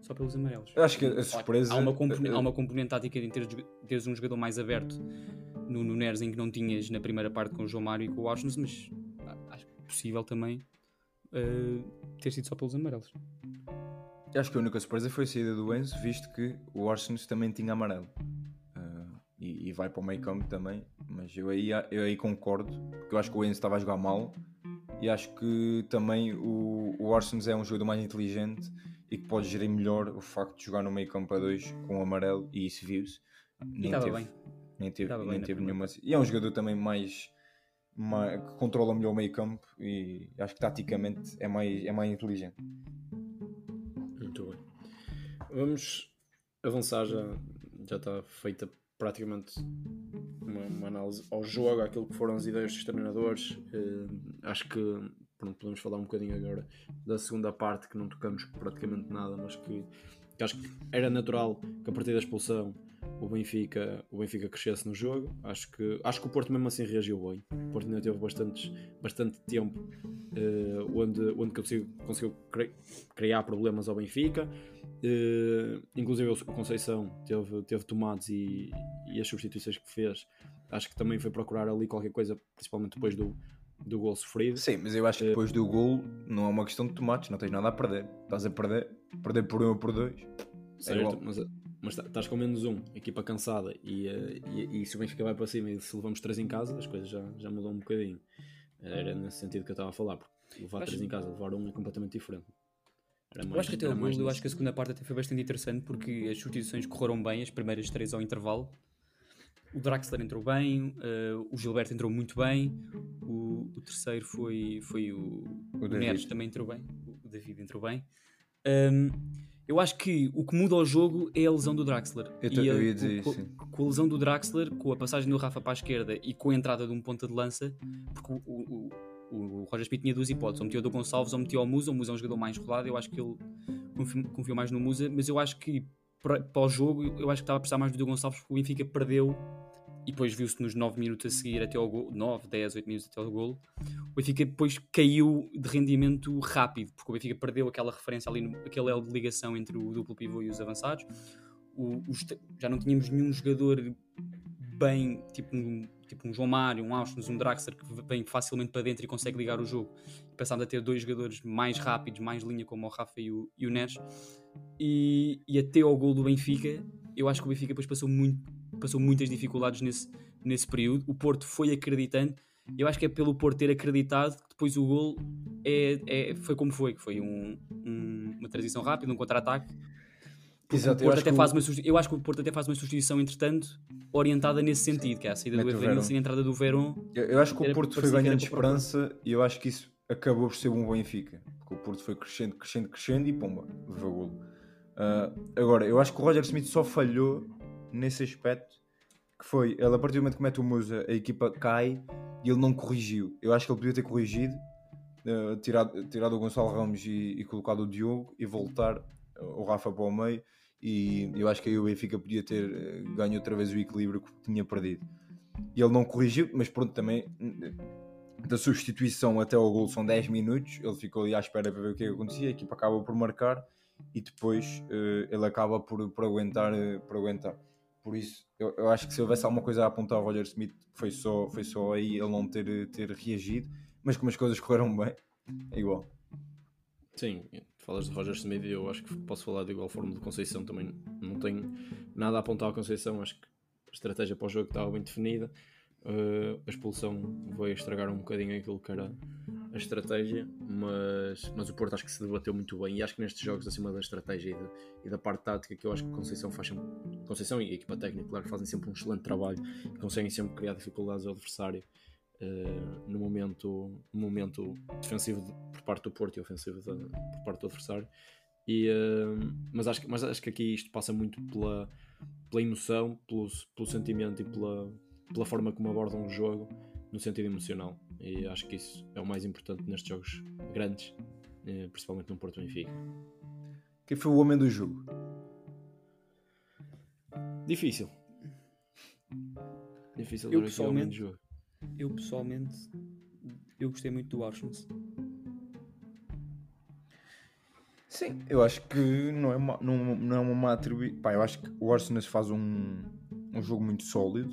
só pelos amarelos. Eu acho que a surpresa... Há uma, componente, há uma componente tática em teres, teres um jogador mais aberto no, no Neres em que não tinhas na primeira parte com o João Mário e com o Arches, mas possível também uh, ter sido só pelos amarelos. Eu acho que a única surpresa foi a saída do Enzo, visto que o Orsons também tinha amarelo. Uh, e, e, vai para o meio campo também. Mas eu aí, eu aí concordo, porque eu acho que o Enzo estava a jogar mal. E acho que também o, o Orsons é um jogador mais inteligente e que pode gerir melhor o facto de jogar no meio campo a dois com o amarelo. E isso viu-se. Nem teve. Nem teve, nem teve nenhuma. E é um jogador também mais que controla melhor o meio campo e acho que taticamente é mais, é mais inteligente. Muito bem. Vamos avançar, já, já está feita praticamente uma, uma, análise ao jogo, aquilo que foram as ideias dos treinadores. Uh, acho que pronto, podemos falar um bocadinho agora da segunda parte, que não tocamos praticamente nada, mas que, que acho que era natural que a partir da expulsão o Benfica, o Benfica crescesse no jogo. Acho que, acho que o Porto mesmo assim reagiu bem. O Porto ainda teve bastante, bastante tempo uh, onde, onde conseguiu, conseguiu criar problemas ao Benfica. Uh, inclusive o Conceição teve, teve tomates e, e as substituições que fez. Acho que também foi procurar ali qualquer coisa, principalmente depois do, do gol sofrido. Sim, mas eu acho que eh, depois do gol não é uma questão de tomates, não tens nada a perder. Estás a perder, perder por um ou por dois. Certo, é mas mas tá, estás com menos um, equipa cansada, e, eh, e, e, se o Benfica vai para cima e se levamos três em casa, as coisas já, já mudam um bocadinho. Era nesse sentido que eu estava a falar, porque levar três em casa, levar um é completamente diferente. Mais, eu acho que até o gol, eu acho que a segunda parte até foi bastante interessante porque as substituições correram bem, as primeiras três ao intervalo. O Draxler entrou bem, uh, o Gilberto entrou muito bem, o, o terceiro foi, foi o, o, o Neres também entrou bem, o David entrou bem. Um, eu acho que o que muda o jogo é a lesão do Draxler. Eu, e eu ia dizer com, com, a lesão do Draxler, com a passagem do Rafa para a esquerda e com a entrada de um ponta de lança, porque o, o, o, o Roger Smith tinha duas hipóteses: ou metia o do Gonçalves ou metia o Musa. O Musa é um jogador mais rolado, eu acho que ele confiou, confiou mais no Musa, mas eu acho que para, para o jogo, eu acho que estava a precisar mais do Gonçalves porque o Benfica perdeu e depois viu-se nos 9 minutos a seguir até ao gol, 9, 10, 8 minutos até ao gol, o Benfica depois caiu de rendimento rápido, porque o Benfica perdeu aquela referência ali, no, aquele elo de ligação entre o duplo pivô e os avançados. O, os, já não tínhamos nenhum jogador bem, tipo um, tipo um João Mário, um Austin, um Draxler que vem facilmente para dentro e consegue ligar o jogo. Passámos a ter dois jogadores mais rápidos, mais linha, como o Rafa e o, e o Neres. E, e até ao gol do Benfica, eu acho que o Benfica depois passou muito passou muitas dificuldades nesse, nesse período. O Porto foi acreditando. Eu acho que é pelo Porto ter acreditado que depois o gol é, é, foi como foi, que foi um, um, uma transição rápida, um contra-ataque. Exato, eu acho, até faz o... uma, eu acho que o Porto até faz uma substituição, entretanto, orientada nesse sentido, que é a saída Mete do Evanilson e a entrada do Verón. Eu, eu acho que o Porto foi ganhando esperança e eu acho que isso acabou por ser um Benfica. Porque o Porto foi crescendo, crescendo, crescendo e pomba, levou golo. Uh, agora, eu acho que o Roger Smith só falhou nesse aspecto que foi, ele a partir do momento que mete o Musa, a equipa cai e ele não corrigiu. Eu acho que ele podia ter corrigido uh, tirado, tirado o Gonçalo Ramos e, e colocado o Diogo e voltar o Rafa para o meio. E eu acho que aí o Benfica podia ter uh, ganho outra vez o equilíbrio que tinha perdido. E ele não corrigiu, mas pronto, também da substituição até ao gol são 10 minutos. Ele ficou ali à espera para ver o que, é acontecia. A equipa acaba por marcar e depois uh, ele acaba por, por, aguentar, uh, por aguentar. Por isso, eu, eu, acho que se houvesse alguma coisa a apontar ao Roger Smith, foi só, foi só aí ele não ter, ter reagido. Mas como as coisas correram bem, é igual. Sim, falas de Roger Smith e eu acho que posso falar de igual forma de Conceição também. Não tenho nada a apontar à Conceição, acho que a estratégia para o jogo estava bem definida. Uh, a expulsão veio estragar um bocadinho aquilo que era a estratégia, mas, mas o Porto acho que se debateu muito bem e acho que nestes jogos, acima da estratégia e, de, e da parte tática, que eu acho que Conceição faz sempre, Conceição e a equipa técnica, claro, fazem sempre um excelente trabalho conseguem sempre criar dificuldades ao adversário uh, no, momento, no momento defensivo de, por parte do Porto e ofensivo de, por parte do adversário. E, uh, mas, acho, mas acho que aqui isto passa muito pela, pela emoção, pelo, pelo sentimento e pela pela forma como abordam o jogo no sentido emocional. E acho que isso é o mais importante nestes jogos grandes, eh, principalmente no Porto Benfica. Quem foi o homem do jogo? Difícil. Difícil eu pessoalmente, jogo. Eu pessoalmente eu gostei muito do Arsenal. Sim, eu acho que não é uma, não, não é uma má atribuição. Eu acho que o Arsenal faz um, um jogo muito sólido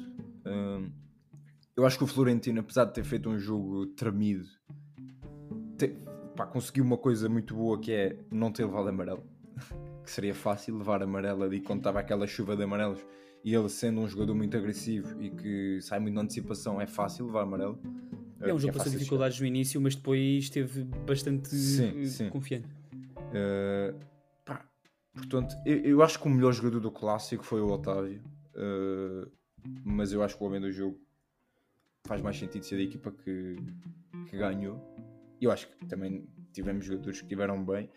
eu acho que o Florentino, apesar de ter feito um jogo tremido, te, pá, conseguiu uma coisa muito boa que é não ter levado amarelo. que seria fácil levar amarelo ali quando estava aquela chuva de amarelos. E ele sendo um jogador muito agressivo e que sai muito na antecipação, é fácil levar amarelo. É um é jogo que passou dificuldades no início, mas depois esteve bastante sim, sim. confiante. Uh, pá, portanto, eu, eu, acho que o melhor jogador do clássico foi o Otávio. Uh, mas eu acho que o homem do jogo faz mais sentido ser da equipa que, que ganhou. Eu acho que também tivemos jogadores que estiveram bem.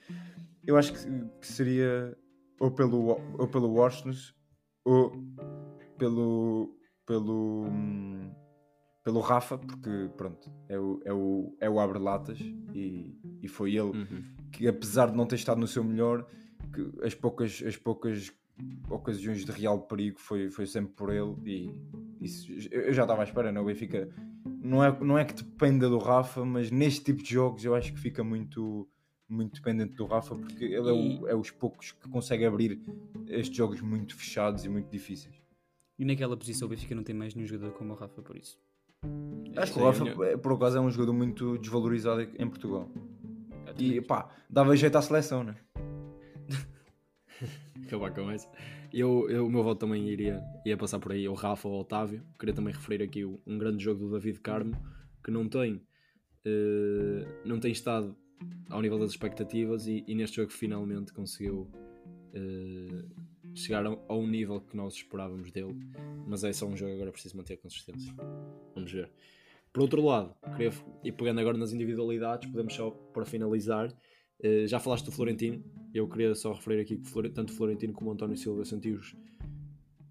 Eu acho que, que, seria ou pelo, ou pelo Washington ou pelo, pelo, pelo Rafa, porque pronto, é o, é o, é o abre-latas e, e foi ele uhum. que, apesar de não ter estado no seu melhor, que as poucas, as poucas ocasiões de real perigo foi, foi sempre por ele e isso, eu já estava à espera, não? O Benfica não é, não é que dependa do Rafa, mas neste tipo de jogos eu acho que fica muito, muito dependente do Rafa porque ele é, o, é os poucos que consegue abrir estes jogos muito fechados e muito difíceis. E naquela posição o Benfica não tem mais nenhum jogador como o Rafa por isso. Acho que o Rafa, é, por acaso, é um jogador muito desvalorizado em Portugal. E pá, dava jeito à seleção, né? Acabar com essa. Eu, eu, o meu voto também iria, ia passar por aí, o Rafa ou o Otávio. Queria também referir aqui um grande jogo do David Carmo, que não tem, uh, não tem estado ao nível das expectativas e, e neste jogo finalmente conseguiu uh, chegar a, a, um nível que nós esperávamos dele. Mas é só um jogo, agora preciso manter a consistência. Vamos ver. Por outro lado, queria, e pegando agora nas individualidades, podemos só para finalizar Uh, já falaste do Florentino, eu queria só referir aqui que tanto Florentino como António Silva senti-os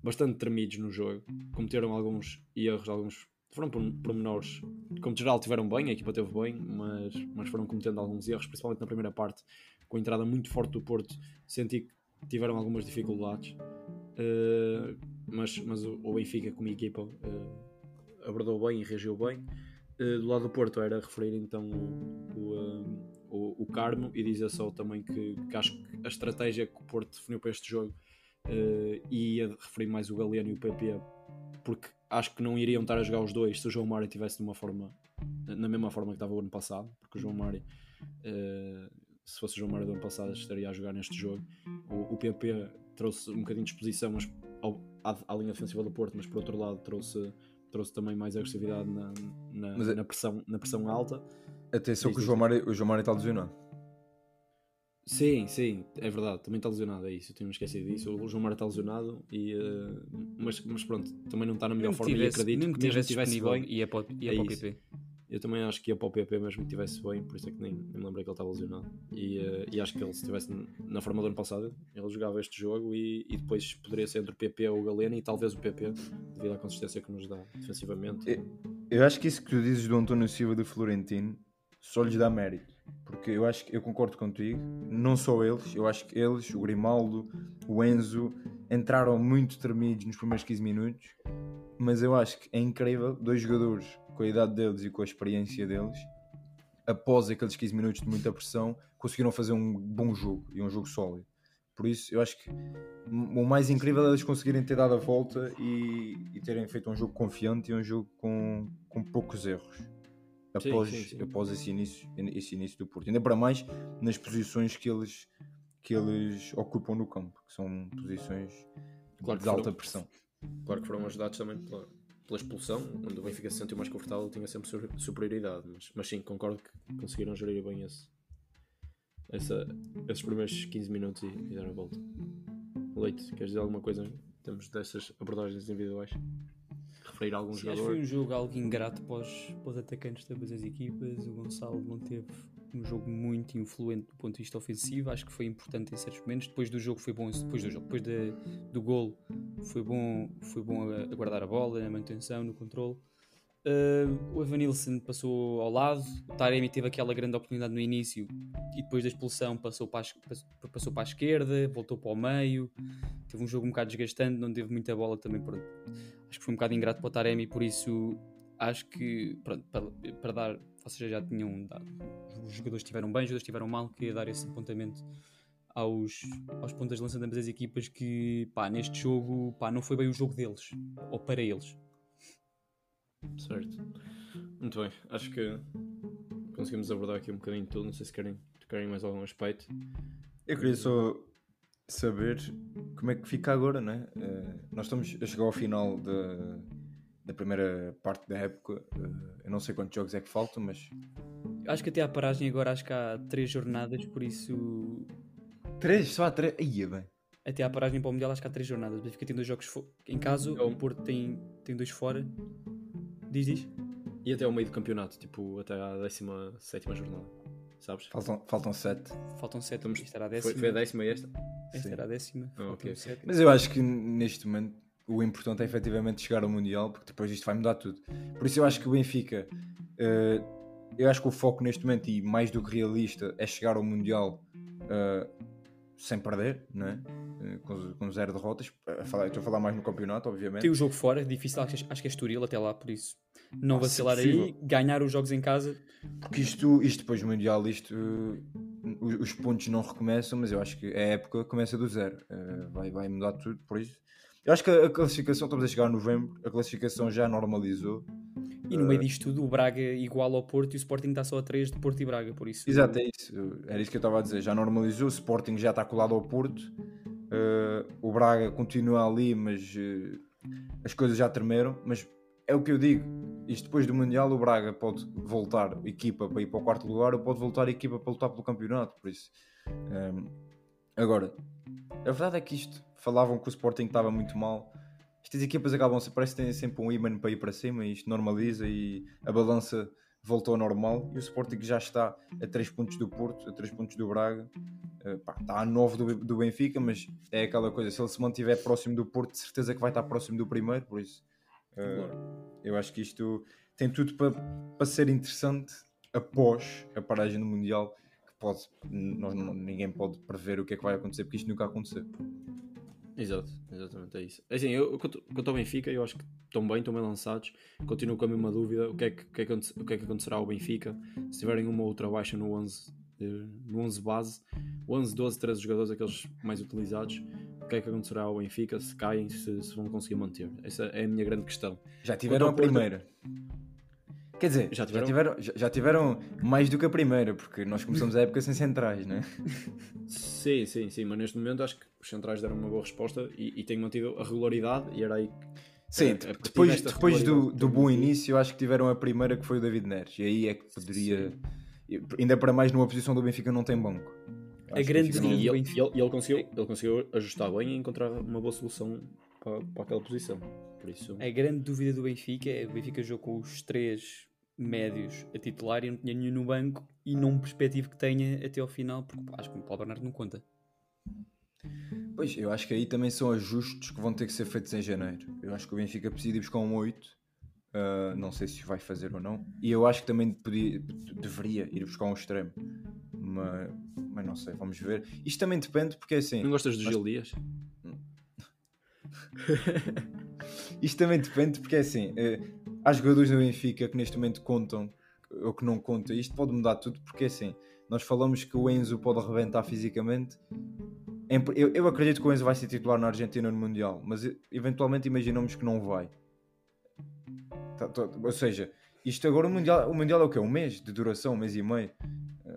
bastante tremidos no jogo, cometeram alguns erros, alguns foram pormenores, como geral tiveram bem, a equipa teve bem, mas, mas foram cometendo alguns erros, principalmente na primeira parte, com a entrada muito forte do Porto, senti que tiveram algumas dificuldades, uh, mas, mas o, o, Benfica como equipa uh, abordou bem e reagiu bem. Uh, do lado do Porto era referir então o, o o, o Carmo e dizer só também que, que, acho que a estratégia que o Porto definiu para este jogo uh, e ia referir mais o Galeno e o PP porque acho que não iriam estar a jogar os dois se o João Mário estivesse de uma forma na mesma forma que estava o ano passado porque o João Mário uh, se fosse o João Mário do ano passado estaria a jogar neste jogo. O, o PP trouxe um bocadinho de exposição mas ao, à, à, linha defensiva do Porto mas por outro lado trouxe trouxe também mais agressividade na, na, é na pressão, na pressão alta Atenção que o João Mário, o João Mário está lesionado. Sim, sim, é verdade, também está lesionado, é isso, eu tinha esquecido disso. O João Mário está lesionado, e, uh, mas, mas pronto, também não está na melhor forma tivesse, e acredito que, que mesmo tivesse bem. Ia para, ia é para o PP. Eu também acho que ia para o PP mesmo que estivesse bem, por isso é que nem, nem me lembrei que ele estava lesionado. E, uh, e acho que ele, se estivesse na forma do ano passado, ele jogava este jogo e, e depois poderia ser entre o PP ou o Galeno e talvez o PP, devido à consistência que nos dá defensivamente. Eu, eu acho que isso que tu dizes do António Silva do Florentino só lhes dá mérito. Porque eu acho que eu concordo contigo, não só eles, eu acho que eles, o Grimaldo, o Enzo, entraram muito tremidos nos primeiros 15 minutos, mas eu acho que é incrível, dois jogadores com a idade deles e com a experiência deles, após aqueles 15 minutos de muita pressão, conseguiram fazer um bom jogo e um jogo sólido. Por isso, eu acho que o mais incrível é eles conseguirem ter dado a volta e, e terem feito um jogo confiante e um jogo com, com poucos erros após, sim, sim, sim. após esse, início, esse início do Porto. Ainda para mais nas posições que eles, que eles ocupam no campo, que são posições claro de alta foram, pressão. Claro que foram ajudados também pela, pela expulsão, onde o Benfica se sentiu mais confortável, tinha sempre superioridade, mas, mas sim, concordo que conseguiram gerir bem esse, essa, esses primeiros 15 minutos e, e dar a volta. Leite, queres dizer alguma coisa em termos dessas abordagens individuais? Referir a algum Sim, jogador? Acho que foi um jogo algo ingrato para os, para os atacantes de ambas as equipas. O Gonçalo não teve um jogo muito influente do ponto de vista ofensivo. Acho que foi importante em certos momentos. Depois do jogo foi bom, depois do jogo, depois de, do gol foi bom, foi bom a, a a bola, na manutenção, no controle. Uh, o Evanilson passou ao lado, o Taremi teve aquela grande oportunidade no início e depois da expulsão passou para, a, passou para a esquerda, voltou para o meio. Teve um jogo um bocado desgastante, não teve muita bola também. Pronto. Acho que foi um bocado ingrato para o Taremi, por isso acho que pronto, para, para dar, ou seja, já tinham dado. Os jogadores estiveram bem, os jogadores estiveram mal, queria dar esse apontamento aos, aos pontas de lança de ambas as equipas que pá, neste jogo pá, não foi bem o jogo deles, ou para eles. Certo. Muito bem. Acho que conseguimos abordar aqui um bocadinho tudo. Não sei se querem tocarem mais algum aspecto. Eu queria só saber como é que fica agora, não é? Uh, nós estamos a chegar ao final da, da primeira parte da época. Uh, eu não sei quantos jogos é que faltam, mas. Acho que até à paragem agora acho que há três jornadas, por isso. Três? Só há três? Ia bem. Até à paragem para o Mundial acho que há três jornadas. O Benfica tem dois jogos em casa, o Porto tem, tem dois fora. Diz, diz. E até ao meio do campeonato, tipo, até à 17 jornada. Sabes? Faltam, faltam 7. Faltam 7, Estamos... isto era a décima. Foi, foi a décima esta? Esta Sim. era a décima. Oh, okay. Mas eu acho que neste momento o importante é efetivamente chegar ao Mundial, porque depois isto vai mudar tudo. Por isso eu acho que o Benfica, uh, eu acho que o foco neste momento, e mais do que realista, é chegar ao Mundial uh, sem perder, não é? Uh, com, com, zero derrotas. Falar, estou a falar mais no campeonato, obviamente. Tem o jogo fora, difícil, acho, acho que é Estoril até lá, por isso não vacilar aí, ganhar os jogos em casa. Porque isto, isto depois do Mundial, isto, uh, os pontos não recomeçam, mas eu acho que a época começa do zero. Vai, vai mudar tudo, por isso. Eu acho que a, classificação, estamos a chegar a novembro, a classificação já normalizou. E no meio uh, disto tudo, o Braga igual ao Porto e o Sporting está só a 3 de Porto e Braga, por isso. Exato, é isso. Era isso que eu estava a dizer. Já normalizou, o Sporting já está colado ao Porto, uh, o Braga continua ali, mas uh, as coisas já tremeram. Mas é o que eu digo isto depois do Mundial, o Braga pode voltar equipa para ir para o quarto lugar ou pode voltar equipa para lutar pelo campeonato. Por isso, um, agora, a verdade é que isto falavam que o Sporting estava muito mal. Estas equipas acabam parece que têm sempre um imã para ir para cima e isto normaliza e a balança voltou ao normal e o Sporting já está a 3 pontos do Porto, a 3 pontos do Braga, uh, pá, está a 9 do, do Benfica, mas é aquela coisa, se ele se mantiver próximo do Porto, de certeza que vai estar próximo do primeiro, por isso uh, eu acho que isto tem tudo para, para ser interessante após a paragem do Mundial, que pode, nós, ninguém pode prever o que é que vai acontecer, porque isto nunca aconteceu. Exato, exatamente, é isso. É assim, eu, quanto, quanto ao Benfica, eu acho que estão bem, estão bem lançados. Continuo com a mesma dúvida: o que, é que, o que, é que, o que, é que acontecerá ao Benfica se tiverem uma outra baixa no 11, eh, no 11 base, 11, 12, 13 jogadores, aqueles mais utilizados que é que acontecerá ao Benfica se caem, se, se vão conseguir manter? Essa é a minha grande questão. Já tiveram a primeira. Quer dizer, já tiveram? Já, tiveram, já, tiveram mais do que a primeira, porque nós começamos a época sem centrais, não é? Sim, sim, sim, mas neste momento acho que os centrais deram uma boa resposta e, e têm mantido a regularidade e era aí que. Sim, a, a depois, depois do, do bom início, acho que tiveram a primeira que foi o David Neres, e aí é que poderia. Sim. Ainda para mais numa posição do Benfica não tem banco a grande e, ele, e ele, ele, conseguiu, ele conseguiu ajustar bem e encontrar uma boa solução para, para aquela posição. Por isso... A grande dúvida do Benfica é o Benfica jogou com os três médios a titular e não tinha nenhum no banco e não perspectivo que tenha até ao final, porque acho que o Paulo Bernardo não conta. Pois, eu acho que aí também são ajustes que vão ter que ser feitos em janeiro. Eu acho que o Benfica precisa ir buscar um 8 Uh, não sei se vai fazer ou não. E eu acho que também podia, deveria ir buscar um extremo. Mas, mas não sei, vamos ver. Isto também depende, porque é assim. Não gostas do Gil Dias? Isto também depende, porque é assim. Eh, há jogadores no Benfica que neste momento contam ou que não contam. Isto pode mudar tudo, porque é assim. Nós falamos que o Enzo pode arrebentar fisicamente. Eu, eu acredito que o Enzo vai ser titular na Argentina no Mundial, mas eventualmente imaginamos que não vai. Tá, ou seja, isto agora o Mundial, o mundial é o quê? Um mês de duração, um mês e meio.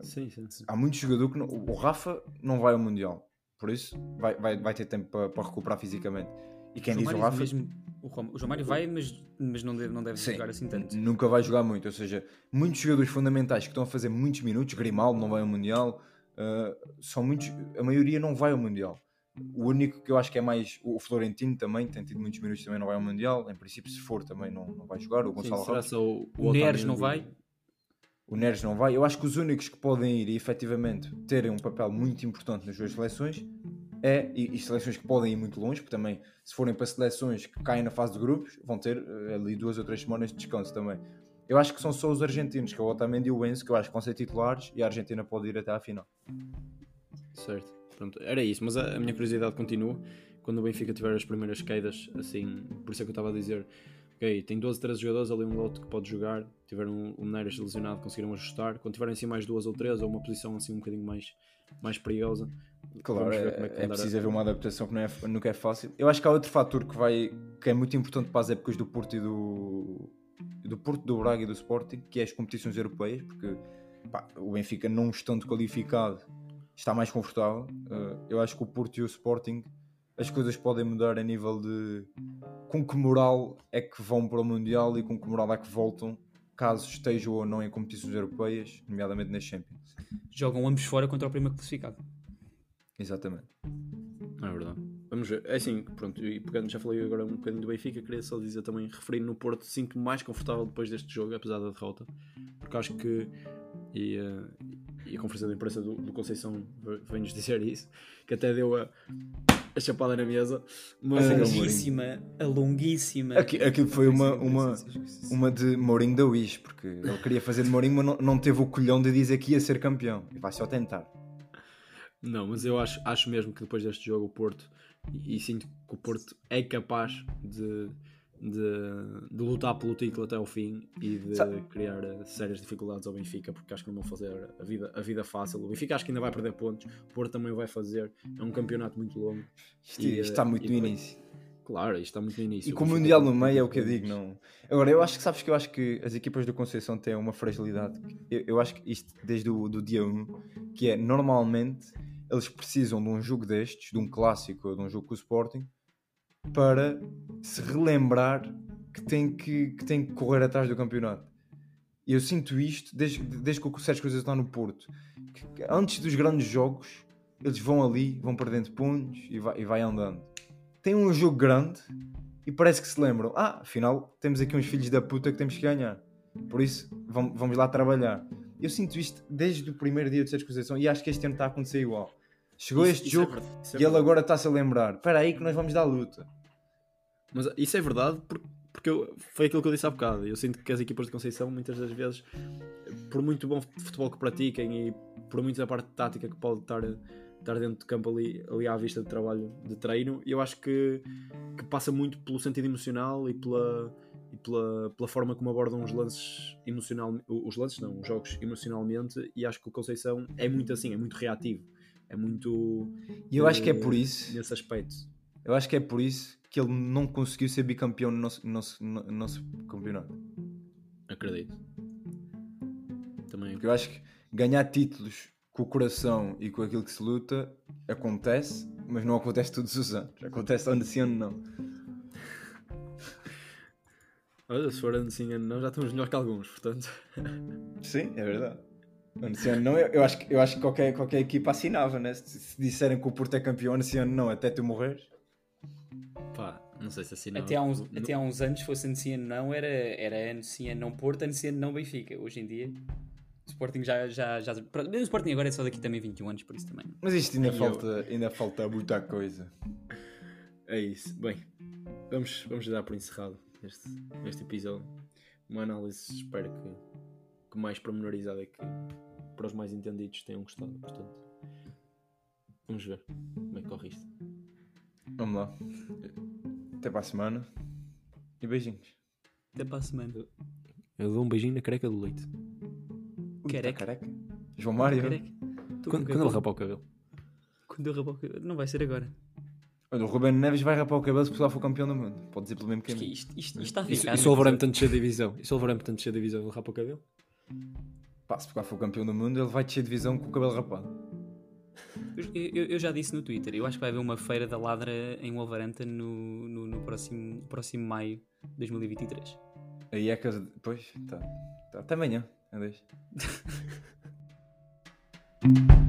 Sim, sim, sim. Há muitos jogadores que não, o Rafa não vai ao Mundial, por isso vai, vai, vai ter tempo para, para recuperar fisicamente. E quem o diz o Rafa. Mesmo, o, João Mário vai, mas, mas não deve, não deve sim, jogar assim tanto. Nunca vai jogar muito, ou seja, muitos jogadores fundamentais que estão a fazer muitos minutos, Grimaldo não vai ao Mundial, uh, são muitos, a maioria não vai ao Mundial. O único que eu acho que é mais. O Florentino também tem tido muitos minutos, também não vai ao Mundial. Em princípio, se for, também não, não vai jogar. O Gonçalo Sim, será só o, o, o Neres não vai? O Neres não vai. Eu acho que os únicos que podem ir e efetivamente terem um papel muito importante nas duas seleções é, e, e, seleções que podem ir muito longe, porque também, se forem para seleções que caem na fase de grupos, vão ter uh, ali duas ou três semanas de descanso também. Eu acho que são só os argentinos, que é o Otamendi e o Enzo, que eu acho que vão ser titulares e a Argentina pode ir até à final. Certo. Pronto, era isso, mas a, a, minha curiosidade continua. Quando o Benfica tiver as primeiras quedas, assim, por isso é que eu estava a dizer, ok, tem 12, 13 jogadores ali um outro que pode jogar, tiveram um Neres lesionado, conseguiram ajustar. Quando tiverem assim mais duas ou três, ou uma posição assim um bocadinho mais, mais perigosa. Claro, é, é, é preciso haver uma adaptação que não é, nunca é fácil. Eu acho que há outro fator que, vai, que é muito importante para as épocas do Porto e do, do Porto, do Braga e do Sporting, que é as competições europeias, porque pá, o Benfica não estando qualificado está mais confortável. Uh, eu acho que o Porto e o Sporting as coisas podem mudar a nível de com que moral é que vão para o Mundial e com que moral é que voltam, caso estejam ou não em competições europeias, nomeadamente nas Champions. Jogam ambos fora contra o primeiro classificado. Exatamente. É verdade. Vamos ver. É assim, pronto, e pegando, já falei agora um bocadinho do Benfica, queria só dizer também, referindo no Porto, sinto-me mais confortável depois deste jogo, apesar da derrota, porque acho que, e, uh, e a conferência de imprensa do, do Conceição vem-nos dizer isso, que até deu a, a chapada na mesa. Mas... A longuíssima, a longuíssima. Aqui, aquilo foi uma, uma, uma de Mourinho da Wish, porque ele queria fazer de Mourinho, mas não, não teve o colhão de dizer que ia ser campeão. E vai só tentar. Não, mas eu acho, acho mesmo que depois deste jogo o Porto, e, e sinto que o Porto é capaz de de, de, lutar pelo título até ao fim e de Sabe? criar eh, sérias dificuldades ao Benfica, porque acho que não vão fazer a vida, a vida fácil. O Benfica acho que ainda vai perder pontos, o Porto também vai fazer. É um campeonato muito longo. Isto, e, isto está eh, muito no início. Claro, isto está muito no início. E com o Mundial no meio é o que eu digo, não. Agora, eu acho que sabes que eu acho que as equipas do Conceição têm uma fragilidade. Eu, eu acho que isto desde o do dia 1, que é normalmente eles precisam de um jogo destes, de um clássico de um jogo com o Sporting, para se relembrar que tem que, que, tem que correr atrás do campeonato. E eu sinto isto desde, desde que o Sérgio Coisas está no Porto. Que antes dos grandes jogos, eles vão ali, vão perdendo pontos e vai, e vai andando. Tem um jogo grande e parece que se lembram: ah, afinal, temos aqui uns filhos da puta que temos que ganhar. Por isso, vamos, vamos lá trabalhar. Eu sinto isto desde o primeiro dia de Conceição e acho que este ano está a acontecer igual. Chegou isso, este isso é jogo é e ele agora está-se a lembrar: espera aí que nós vamos dar luta. Mas isso é verdade porque, porque eu, foi aquilo que eu disse há bocado. Eu sinto que as equipas de Conceição, muitas das vezes, por muito bom futebol que pratiquem e por muita parte tática que pode estar, estar dentro de campo ali, ali à vista de trabalho de treino, eu acho que, que passa muito pelo sentido emocional e pela, e pela, pela forma como abordam os lances emocional os lances não, os jogos emocionalmente e acho que o Conceição é muito assim, é muito reativo é muito e eu acho que é por isso nesse aspecto eu acho que é por isso que ele não conseguiu ser bicampeão no nosso, no nosso, no nosso campeonato. Acredito. Também. Porque eu acho que ganhar títulos com o coração e com aquilo que se luta acontece, mas não acontece todos os anos. Acontece ano sim, ano não. Olha, se for ano sim, ano não, já estamos melhor que alguns, portanto. Sim, é verdade. Ano sim, ano não, eu, eu, acho que, eu acho que qualquer, qualquer equipa assinava, né? Se, se disserem que o Porto é campeão ano sim, ano não, até tu morreres. Pá, não sei se assim não. Até há uns, não... até há uns anos, fosse ano sim, ano não, era, era ano sim, ano não Porto, ano sim, ano não Benfica. Hoje em dia, o Sporting já. já, já... O Sporting agora é só daqui também 21 anos, por isso também. Mas isto ainda, falta, eu... ainda falta muita coisa. É isso. Bem, vamos, vamos dar por encerrado este, este episódio. uma análise, espero que, que mais pormenorizada que para os mais entendidos tenham gostado. Portanto, vamos ver como é que corre isto. Vamos lá. Até para a semana. E beijinhos. Até para a semana. Eu dou um beijinho na careca do leite. Tá Careca. careca. João Mário. Careca. Quando, quando ele cabelo. rapa o cabelo. Quando eu rapar o cabelo. Não vai ser agora. Olha, o Ruben Neves vai rapar o cabelo se Portugal for campeão do mundo. Pode dizer pelo mesmo caminho. isto, isto, isto está a E se ficar. e se o Wolverhampton descer divisão? E se o Wolverhampton descer divisão, ele rapa o cabelo? Pá, se Portugal for campeão do mundo, ele vai descer de divisão com o cabelo rapado. Eu, eu- eu já disse no Twitter, eu acho que vai haver uma feira da ladra em Wolverhampton no, no, no próximo, próximo maio de 2023. Aí é que. Pois, tá. tá. Até amanhã. Adeus.